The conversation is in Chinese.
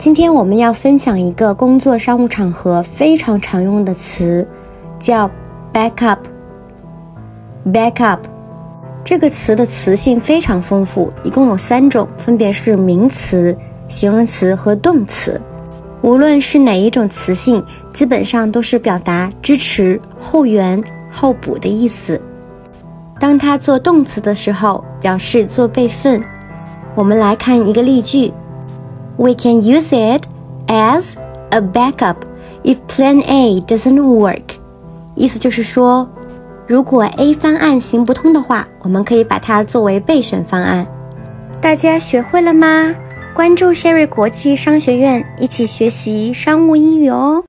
今天我们要分享一个工作商务场合非常常用的词，叫 backup。backup 这个词的词性非常丰富，一共有三种，分别是名词、形容词和动词。无论是哪一种词性，基本上都是表达支持、后援、后补的意思。当它做动词的时候，表示做备份。我们来看一个例句：We can use it as a backup if Plan A doesn't work。意思就是说，如果 A 方案行不通的话，我们可以把它作为备选方案。大家学会了吗？关注谢瑞国际商学院，一起学习商务英语哦。